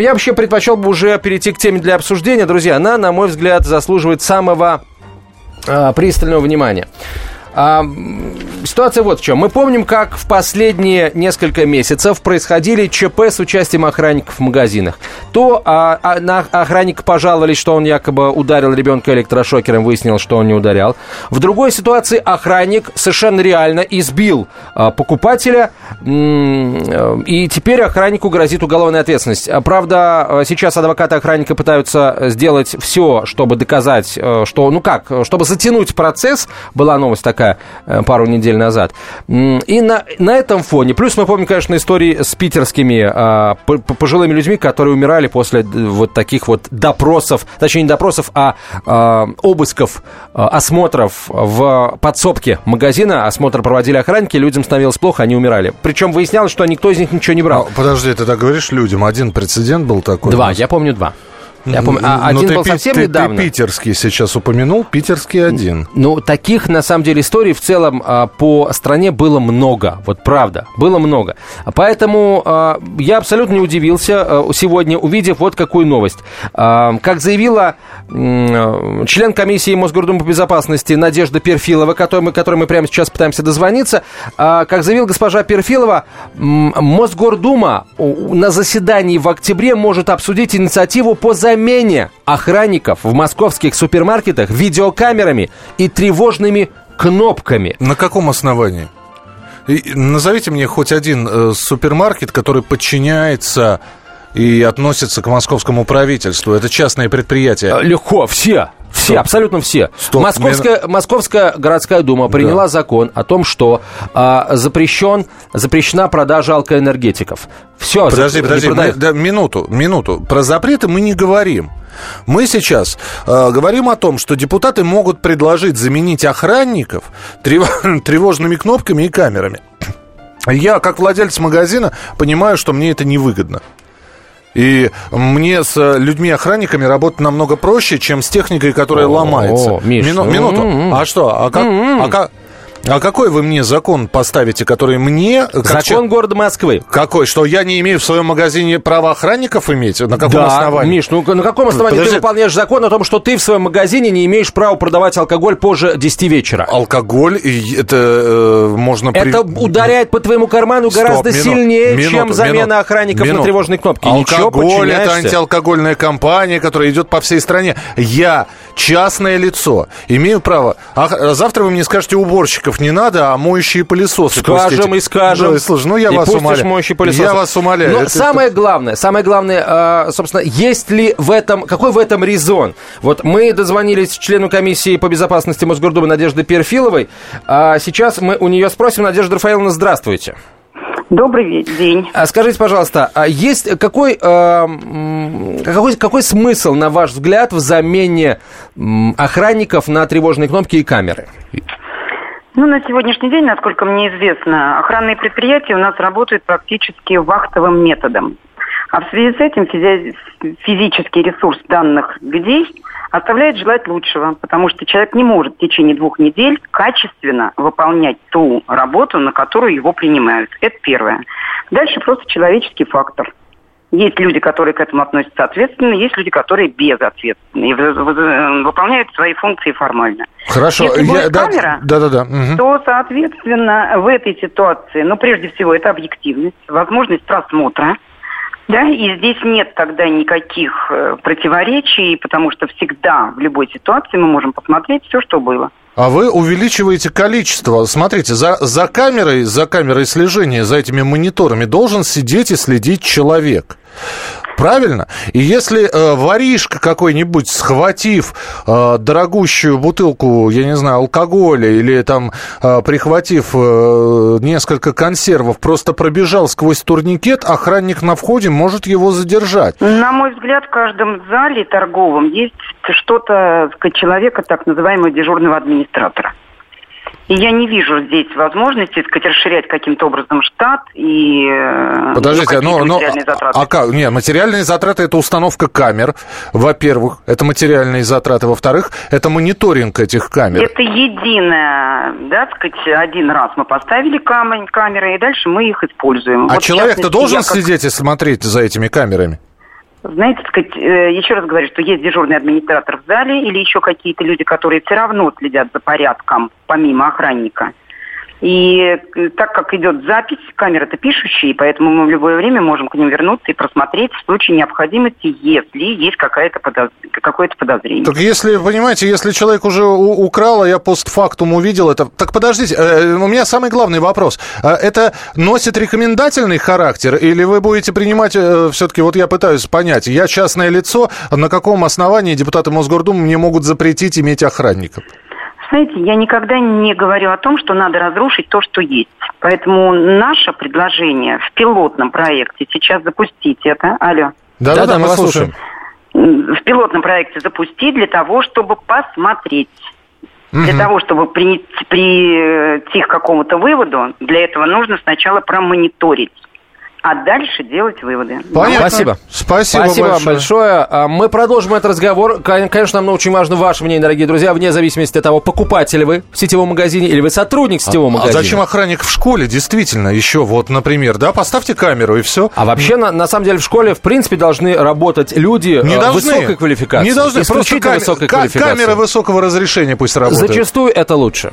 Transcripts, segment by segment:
Я вообще предпочел бы уже перейти к теме для обсуждения. Друзья, она, на мой взгляд, заслуживает самого э, пристального внимания. А, ситуация вот в чем. Мы помним, как в последние несколько месяцев происходили ЧП с участием охранников в магазинах. То а, а, на охранника пожаловались, что он якобы ударил ребенка электрошокером, выяснилось, что он не ударял. В другой ситуации охранник совершенно реально избил а, покупателя, и теперь охраннику грозит уголовная ответственность. Правда, сейчас адвокаты охранника пытаются сделать все, чтобы доказать, э, что, ну как, чтобы затянуть процесс, была новость такая, Э, пару недель назад. И на, на этом фоне, плюс мы помним, конечно, истории с питерскими а, пожилыми людьми, которые умирали после вот таких вот допросов, точнее не допросов, а, а обысков, а, осмотров в подсобке магазина. Осмотр проводили охранники, людям становилось плохо, они умирали. Причем выяснялось, что никто из них ничего не брал. А, подожди, ты так говоришь людям, один прецедент был такой? Два, я помню два. Я помню, а один был совсем ты, недавно. Ты питерский сейчас упомянул, питерский один. Ну, таких, на самом деле, историй в целом а, по стране было много. Вот правда, было много. Поэтому а, я абсолютно не удивился а, сегодня, увидев вот какую новость. Как заявила член комиссии Мосгордумы по безопасности Надежда Перфилова, которой мы, которой мы прямо сейчас пытаемся дозвониться, как заявила госпожа Перфилова, Мосгордума на заседании в октябре может обсудить инициативу по замене замене охранников в московских супермаркетах видеокамерами и тревожными кнопками. На каком основании? И назовите мне хоть один э, супермаркет, который подчиняется и относится к московскому правительству. Это частное предприятие. Легко, все. Все, Стоп. абсолютно все. Стоп. Московская. Московская городская дума приняла да. закон о том, что а, запрещен, запрещена продажа алкоэнергетиков. Все. Подожди, подожди, мы, да, минуту, минуту. Про запреты мы не говорим. Мы сейчас э, говорим о том, что депутаты могут предложить заменить охранников трев... тревожными кнопками и камерами. Я, как владелец магазина, понимаю, что мне это невыгодно. И мне с э, людьми-охранниками работать намного проще, чем с техникой, которая О, ломается. Миш. Мину, минуту. Mm-hmm. А что? А как, а как, а какой вы мне закон поставите, который мне... Закон че... города Москвы. Какой? Что я не имею в своем магазине права охранников иметь? На каком да, основании? Миш, ну на каком основании Подожди. ты выполняешь закон о том, что ты в своем магазине не имеешь права продавать алкоголь позже 10 вечера? Алкоголь, это э, можно... Это при... ударяет по твоему карману Стоп, гораздо минут, сильнее, минуту, чем замена минут, охранников минут. на тревожной кнопке. Алкоголь – это антиалкогольная компания, которая идет по всей стране. Я частное лицо, имею право... А завтра вы мне скажете, уборщиков не надо, а моющие пылесосы. Скажем пустите. и скажем. Ну, слушай, ну я и вас умоляю. моющие пылесосы. Я вас умоляю. Но это, самое главное, самое главное, а, собственно, есть ли в этом, какой в этом резон? Вот мы дозвонились члену комиссии по безопасности Мосгордумы Надежды Перфиловой. А сейчас мы у нее спросим. Надежда Рафаэловна, здравствуйте. Добрый день. А скажите, пожалуйста, а есть какой, э, какой, какой смысл, на ваш взгляд, в замене охранников на тревожные кнопки и камеры? Ну, на сегодняшний день, насколько мне известно, охранные предприятия у нас работают практически вахтовым методом. А в связи с этим физи- физический ресурс данных людей оставляет желать лучшего, потому что человек не может в течение двух недель качественно выполнять ту работу, на которую его принимают. Это первое. Дальше просто человеческий фактор. Есть люди, которые к этому относятся ответственно, есть люди, которые безответственны и выполняют свои функции формально. Хорошо. Если будет Я, камера, да, да, да, угу. то, соответственно, в этой ситуации, ну, прежде всего, это объективность, возможность просмотра, да, и здесь нет тогда никаких э, противоречий, потому что всегда в любой ситуации мы можем посмотреть все, что было. А вы увеличиваете количество. Смотрите, за, за камерой, за камерой слежения, за этими мониторами должен сидеть и следить человек. Правильно? И если э, воришка какой-нибудь, схватив э, дорогущую бутылку, я не знаю, алкоголя или там э, прихватив э, несколько консервов, просто пробежал сквозь турникет, охранник на входе может его задержать. На мой взгляд, в каждом зале торговом есть что-то человека, так называемого дежурного администратора. И я не вижу здесь возможности, сказать, расширять каким-то образом штат и... Э, Подождите, ну, ну а, а как? Нет, материальные затраты – это установка камер, во-первых, это материальные затраты, во-вторых, это мониторинг этих камер. Это единое, да, сказать, один раз мы поставили камеры, и дальше мы их используем. А вот человек-то должен как... сидеть и смотреть за этими камерами? Знаете, сказать, э, еще раз говорю, что есть дежурный администратор в зале или еще какие-то люди, которые все равно следят за порядком, помимо охранника. И э, так как идет запись, камеры-то пишущие, поэтому мы в любое время можем к ним вернуться и просмотреть в случае необходимости, если есть какая-то подоз... какое-то подозрение. Так если, понимаете, если человек уже украл, а я постфактум увидел это... Так подождите, э, у меня самый главный вопрос. А это носит рекомендательный характер или вы будете принимать... Э, Все-таки вот я пытаюсь понять. Я частное лицо, на каком основании депутаты Мосгордумы мне могут запретить иметь охранников? Знаете, я никогда не говорю о том, что надо разрушить то, что есть. Поэтому наше предложение в пилотном проекте сейчас запустить это. Алло. Да, да, да, мы вас слушаем. В пилотном проекте запустить для того, чтобы посмотреть. Угу. Для того, чтобы прийти, прийти к какому-то выводу, для этого нужно сначала промониторить а дальше делать выводы. Понятно. Спасибо. Спасибо, Спасибо большое. вам большое. А, мы продолжим этот разговор. Конечно, нам очень важно ваше мнение, дорогие друзья, вне зависимости от того, покупатель вы в сетевом магазине или вы сотрудник сетевого а, магазина. А зачем охранник в школе? Действительно, еще вот, например, да, поставьте камеру и все. А вообще, на, на самом деле, в школе, в принципе, должны работать люди не э, должны. высокой квалификации. Не должны. Просто кам... высокой квалификации. камера высокого разрешения пусть работает. Зачастую это лучше.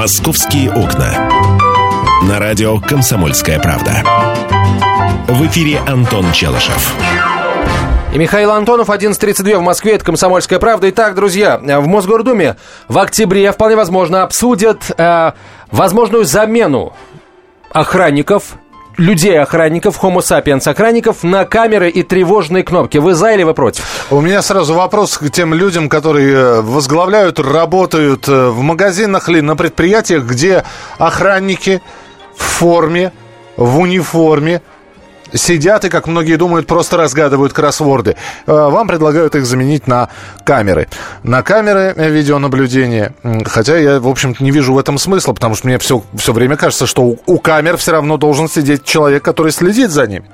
«Московские окна». На радио «Комсомольская правда». В эфире Антон Челышев. И Михаил Антонов, 11.32 в Москве, это «Комсомольская правда». Итак, друзья, в Мосгордуме в октябре, вполне возможно, обсудят э, возможную замену охранников людей-охранников, homo sapiens-охранников на камеры и тревожные кнопки. Вы за или вы против? У меня сразу вопрос к тем людям, которые э, возглавляют, работают э, в магазинах или на предприятиях, где охранники в форме, в униформе, сидят и, как многие думают, просто разгадывают кроссворды. Э, вам предлагают их заменить на камеры. На камеры видеонаблюдения. Хотя я, в общем-то, не вижу в этом смысла, потому что мне все, все время кажется, что у, у камер все равно должен сидеть человек, который следит за ними,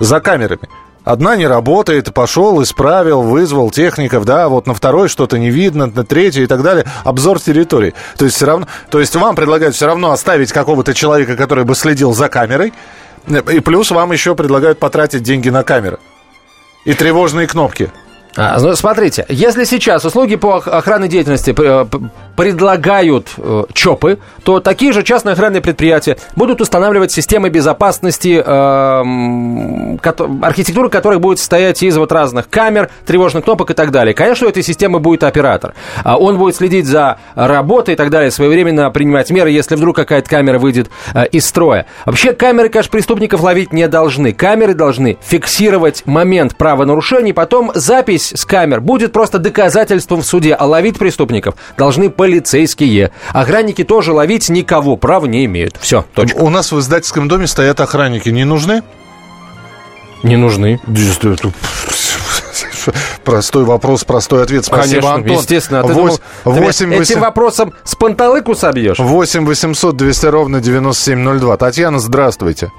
за камерами. Одна не работает, пошел, исправил, вызвал техников, да, вот на второй что-то не видно, на третьей и так далее. Обзор территории. То есть все равно, то есть вам предлагают все равно оставить какого-то человека, который бы следил за камерой, и плюс вам еще предлагают потратить деньги на камеры. И тревожные кнопки. А, ну, смотрите, если сейчас услуги по охранной деятельности э, предлагают э, ЧОПы, то такие же частные охранные предприятия будут устанавливать системы безопасности, э, архитектура которых будет состоять из вот разных камер, тревожных кнопок и так далее. Конечно, у этой системы будет оператор. А он будет следить за работой и так далее, своевременно принимать меры, если вдруг какая-то камера выйдет из строя. Вообще, камеры, конечно, преступников ловить не должны. Камеры должны фиксировать момент правонарушений, потом запись с камер будет просто доказательством в суде, а ловить преступников должны по полицейские. Охранники тоже ловить никого права не имеют. Все, точка. У нас в издательском доме стоят охранники. Не нужны? Не нужны. Простой вопрос, простой ответ. Спасибо, Конечно, Антон. естественно. А ты 8, думал, 8, этим 8... вопросом с панталыку собьешь? 8 800 200 ровно 9702. Татьяна, здравствуйте.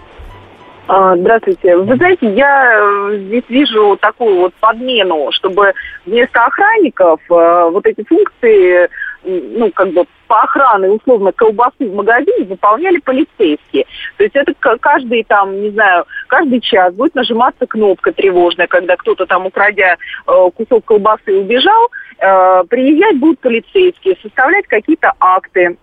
А, здравствуйте. Вы знаете, я э, здесь вижу такую вот подмену, чтобы вместо охранников э, вот эти функции ну, как бы по охране условно колбасы в магазине выполняли полицейские. То есть это каждый там, не знаю, каждый час будет нажиматься кнопка тревожная, когда кто-то там, украдя э, кусок колбасы, убежал, приезжать будут полицейские, составлять какие-то акты,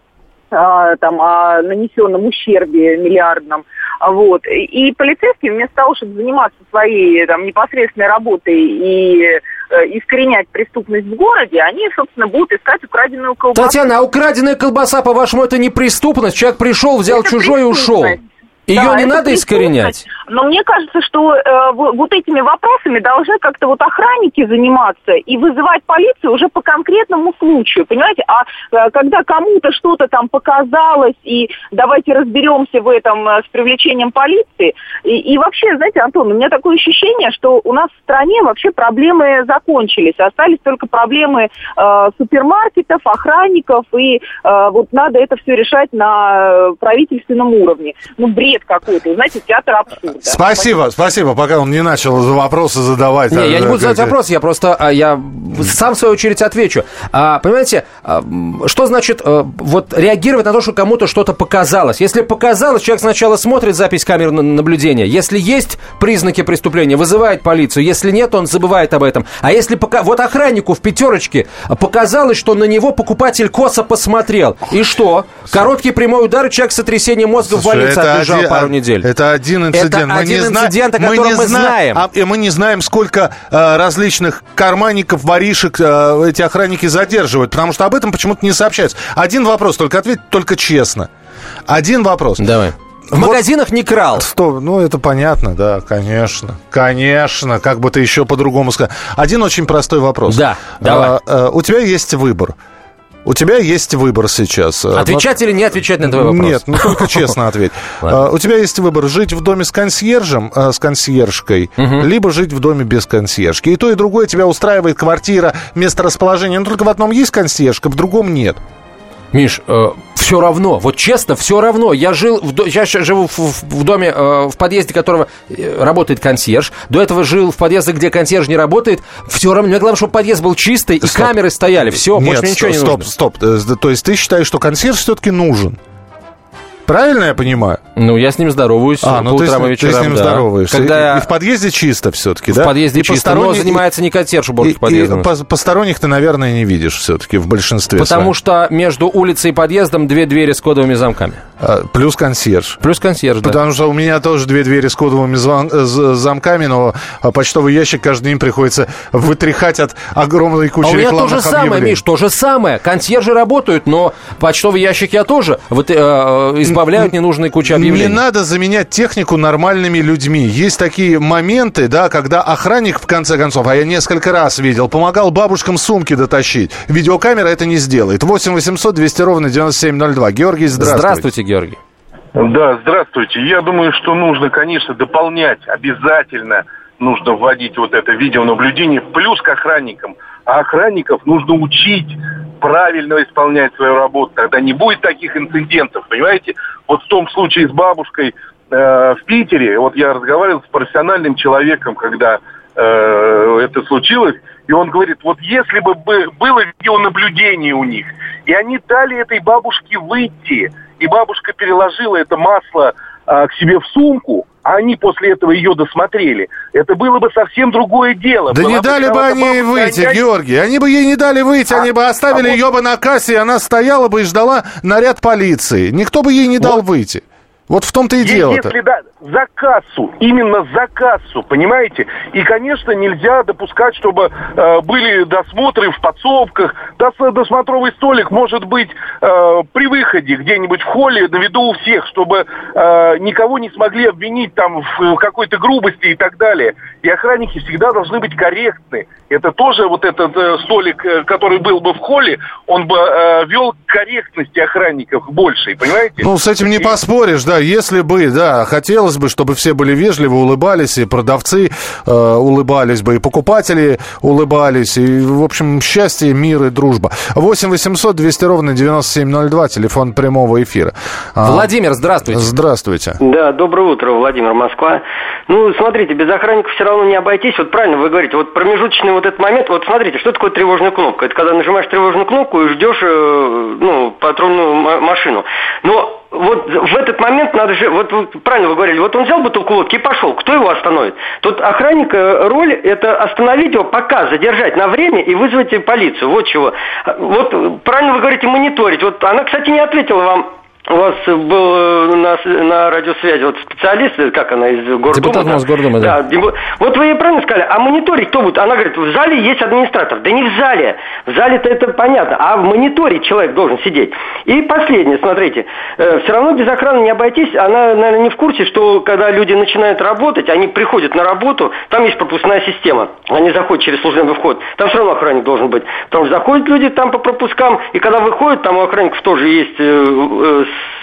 э, там, о нанесенном ущербе миллиардном. Вот. И полицейские вместо того, чтобы заниматься своей там, непосредственной работой и Э, искоренять преступность в городе, они, собственно, будут искать украденную колбасу. Татьяна, а украденная колбаса, по-вашему, это не преступность? Человек пришел, взял это чужой и ушел. Ее Да, не надо искоренять. Но мне кажется, что э, вот этими вопросами должны как-то вот охранники заниматься и вызывать полицию уже по конкретному случаю, понимаете? А э, когда кому-то что-то там показалось, и давайте разберемся в этом э, с привлечением полиции, и, и вообще, знаете, Антон, у меня такое ощущение, что у нас в стране вообще проблемы закончились, остались только проблемы э, супермаркетов, охранников, и э, вот надо это все решать на э, правительственном уровне. Ну, бред какой-то, знаете, театр абсурда. Спасибо, спасибо, пока он не начал вопросы задавать. Не, я не А, буду задавать как- вопрос, я просто а, я сам в свою очередь отвечу. А, понимаете, а, что значит а, вот реагировать на то, что кому-то что-то показалось? Если показалось, человек сначала смотрит запись камер на- наблюдения. Если есть признаки преступления, вызывает полицию. Если нет, он забывает об этом. А если пока вот охраннику в пятерочке показалось, что на него покупатель косо посмотрел, и что? Короткий прямой удар, и человек с сотрясением мозга в Слушай, больнице это отлежал один- пару недель. Это один инцидент. Это Мы один не инцидент, о котором не мы зна- знаем. а, и мы не знаем, сколько э, различных карманников, воришек э, эти охранники задерживают, потому что об этом почему-то не сообщается. Один вопрос, только ответь только честно. Один вопрос. Давай. В Вот- магазинах не крал. Стоп, ну это понятно, да, конечно. Конечно, как бы ты еще по-другому сказал. Один очень простой вопрос. Да, давай. А, а, у тебя есть выбор. У тебя есть выбор сейчас. Отвечать или не отвечать на твой вопрос? Нет, ну только честно ответь. А, У тебя есть выбор жить в доме с консьержем, а, с консьержкой, либо жить в доме без консьержки. И то, и другое тебя устраивает квартира, место расположения. Но только в одном есть консьержка, в другом нет. Миш, все равно, вот честно, все равно. Я жил, в, я живу в, в- доме, э, в подъезде которого э, работает консьерж. До этого жил в подъезде, где консьерж не работает. Все равно, мне главное, чтобы подъезд был чистый и Стоп. камеры стояли. Все, больше Нет, ничего не стоп, нужно. стоп, стоп. Э, То есть ты считаешь, что консьерж все-таки нужен? Правильно я понимаю? Ну, я с ним здороваюсь А, по ну ты, с утрам и ним- ты вечерам. с ним да. здороваешься. Когда и, и в подъезде чисто все-таки, в да? подъезде И чисто, но посторонний- занимается не консьерж уборки подъезда. и пос- посторонних ты, наверное, не видишь все-таки в большинстве Потому что между улицей и подъездом две двери с кодовыми замками. А, Плюс консьерж. Плюс консьерж, да. Потому что у меня тоже две двери с кодовыми звон- э, замками, но а, почтовый ящик каждый день приходится вытряхать от огромной А кучи у меня то же самое, объявлений. Миш, то же самое. Консьержи работают, но почтовый ящик я тоже вот, э, избавляют ненужные кучи объявлений. Не надо заменять технику нормальными людьми. Есть такие моменты, да, когда охранник, в конце концов, а я несколько раз видел, помогал бабушкам сумки дотащить. Видеокамера это не сделает. 8 800 200 ровно 9702. Георгий, здравствуйте. Здравствуйте, Георгий. Да, здравствуйте. Я думаю, что нужно, конечно, дополнять, обязательно нужно вводить вот это видеонаблюдение, плюс к охранникам. А охранников нужно учить правильно исполнять свою работу. Тогда не будет таких инцидентов, понимаете? Вот в том случае с бабушкой э, в Питере, вот я разговаривал с профессиональным человеком, когда э, это случилось, и он говорит, вот если бы бы- было видеонаблюдение у них, и они дали этой бабушке выйти, и бабушка переложила это масло а, к себе в сумку, а они после этого ее досмотрели, это было бы совсем другое дело. Да Была не дали бы они ей выйти, они- Георгий. Они бы ей не дали выйти, А- они бы оставили а вот- ее бы на кассе, и она стояла бы и ждала наряд полиции. Никто бы ей не дал выйти. Вот в том-то и Е- дело-то. Если да, за кассу, именно за кассу, понимаете? И, конечно, нельзя допускать, чтобы э, были досмотры в подсобках. Дос- досмотровый столик может быть э, при выходе где-нибудь в холле на виду у всех, чтобы э, никого не смогли обвинить там в, в какой-то грубости и так далее. И охранники всегда должны быть корректны. Это тоже вот этот э, столик, э, который был бы в холле, он бы э, вел к корректности охранников большей, понимаете? Ну, с этим не И- поспоришь, да, если бы, да, хотелось бы, чтобы все были вежливы, улыбались, и продавцы э, улыбались бы, и покупатели улыбались, и, в общем, счастье, мир и дружба. 8 800 200 ровно 9702, телефон прямого эфира. А, Владимир, здравствуйте. Здравствуйте. Да, доброе утро, Владимир, Москва. Ну, смотрите, без охранников все равно не обойтись. Вот правильно вы говорите, вот промежуточный вот этот момент, вот смотрите, что такое тревожная кнопка? Это когда нажимаешь тревожную кнопку и ждешь, э, ну, патрульную машину. Но вот в этот момент надо же, вот, вот правильно вы говорили, вот он взял бутылку водки и пошел, кто его остановит? Тут охранника роль это остановить его, пока задержать на время и вызвать полицию, вот чего. Вот правильно вы говорите, мониторить. Вот она, кстати, не ответила вам у вас был э, на, на радиосвязи вот специалист, э, как она, из Гордума? Депутат Мосгордумы, да. да. Вот вы ей правильно сказали, а мониторить кто будет? Она говорит, в зале есть администратор. Да не в зале. В зале-то это понятно, а в мониторе человек должен сидеть. И последнее, смотрите, э, все равно без охраны не обойтись. Она, наверное, не в курсе, что когда люди начинают работать, они приходят на работу, там есть пропускная система. Они заходят через служебный вход. Там все равно охранник должен быть. Что заходят люди там по пропускам, и когда выходят, там у охранников тоже есть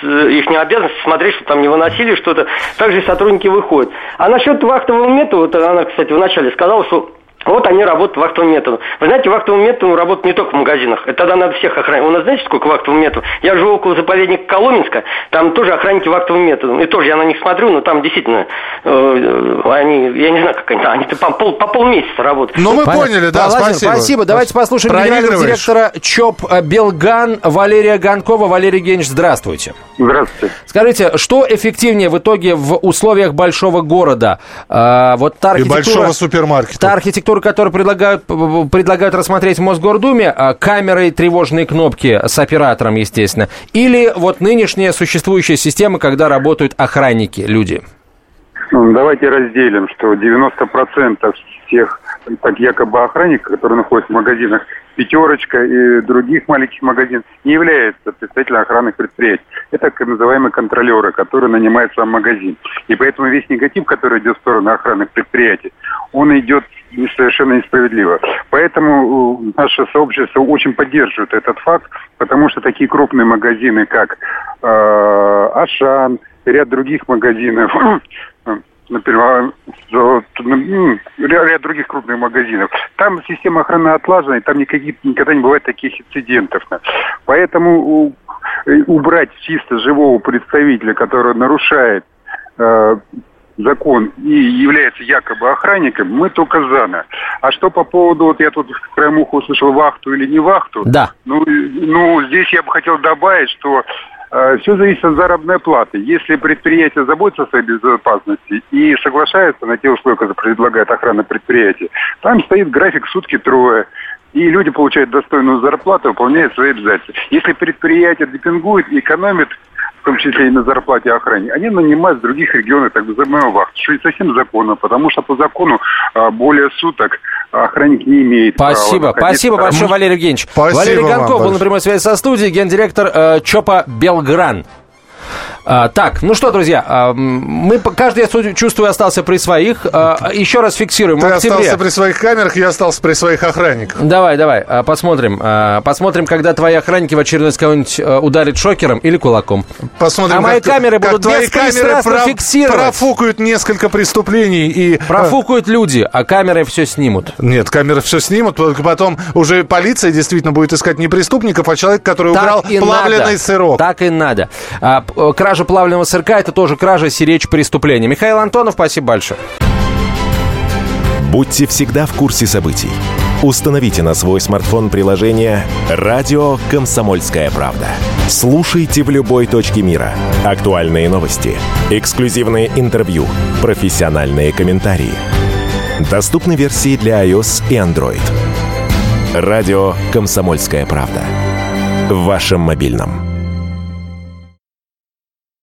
их обязанность смотреть, что там не выносили что-то. Также сотрудники выходят. А насчет вахтового метода, вот она, кстати, вначале сказала, что вот они работают вахтовым методом. Вы знаете, вахтовым методом работают не только в магазинах. Это тогда надо всех охранять. У нас знаете, сколько вахтовым методом? Я живу около заповедника Коломенска, там тоже охранники вахтовым методом. И тоже я на них смотрю, но там действительно э, они, я не знаю, как они там, они по, пол, по полмесяца работают. Ну, мы Понятно. поняли, да, Владимир, спасибо. Спасибо. Давайте послушаем генерального директора ЧОП Белган Валерия Ганкова. Валерий Евгеньевич, здравствуйте. Здравствуйте. Скажите, что эффективнее в итоге в условиях большого города? Э, вот та архитектура... И большого супермаркета. Та архитектура, которую предлагают предлагают, рассмотреть в Мосгордуме а, камеры тревожные кнопки с оператором, естественно, или вот нынешняя существующая система, когда работают охранники, люди? Ну, давайте разделим, что 90% всех так якобы охранников, которые находятся в магазинах «Пятерочка» и других маленьких магазинов, не являются представителями охранных предприятий. Это так называемые контролеры, которые нанимают сам магазин. И поэтому весь негатив, который идет в сторону охранных предприятий, он идет совершенно несправедливо. Поэтому э, наше сообщество очень поддерживает этот факт, потому что такие крупные магазины, как э, Ашан, ряд других магазинов, например, ну, ряд других крупных магазинов. Там система охраны отлажена, и там никаких, никогда не бывает таких инцидентов. Поэтому э, убрать чисто живого представителя, который нарушает э, закон и является якобы охранником, мы только за. А что по поводу, вот я тут краем уха услышал вахту или не вахту. Да. Ну, ну здесь я бы хотел добавить, что э, все зависит от заработной платы. Если предприятие заботится о своей безопасности и соглашается на те условия, которые предлагает охрана предприятия, там стоит график сутки трое и люди получают достойную зарплату, выполняют свои обязательства. Если предприятие депингует и экономит в том числе и на зарплате охране, они нанимают с других регионов так называемую вахту, что не совсем законно, потому что по закону а, более суток охранник не имеет Спасибо, права спасибо большое, Валерий Евгеньевич. Спасибо Валерий Гонков был на прямой связи со студией, гендиректор э, ЧОПа «Белгран». А, так, ну что, друзья, а, мы, каждый, я чувствую, остался при своих. А, еще раз фиксируем. Ты остался при своих камерах, я остался при своих охранниках. Давай, давай, посмотрим. Посмотрим, когда твои охранники в очередной кого-нибудь а, ударят шокером или кулаком. Посмотрим, а мои как, камеры как будут твои камеры про, фиксировать. профукают несколько преступлений и... Профукают люди, а камеры все снимут. Нет, камеры все снимут, потом уже полиция действительно будет искать не преступников, а человека, который так украл плавленый надо. сырок. Так и надо. А, кража плавленного сырка это тоже кража, сиречь преступления. Михаил Антонов, спасибо большое. Будьте всегда в курсе событий. Установите на свой смартфон приложение «Радио Комсомольская правда». Слушайте в любой точке мира. Актуальные новости, эксклюзивные интервью, профессиональные комментарии. Доступны версии для iOS и Android. «Радио Комсомольская правда». В вашем мобильном.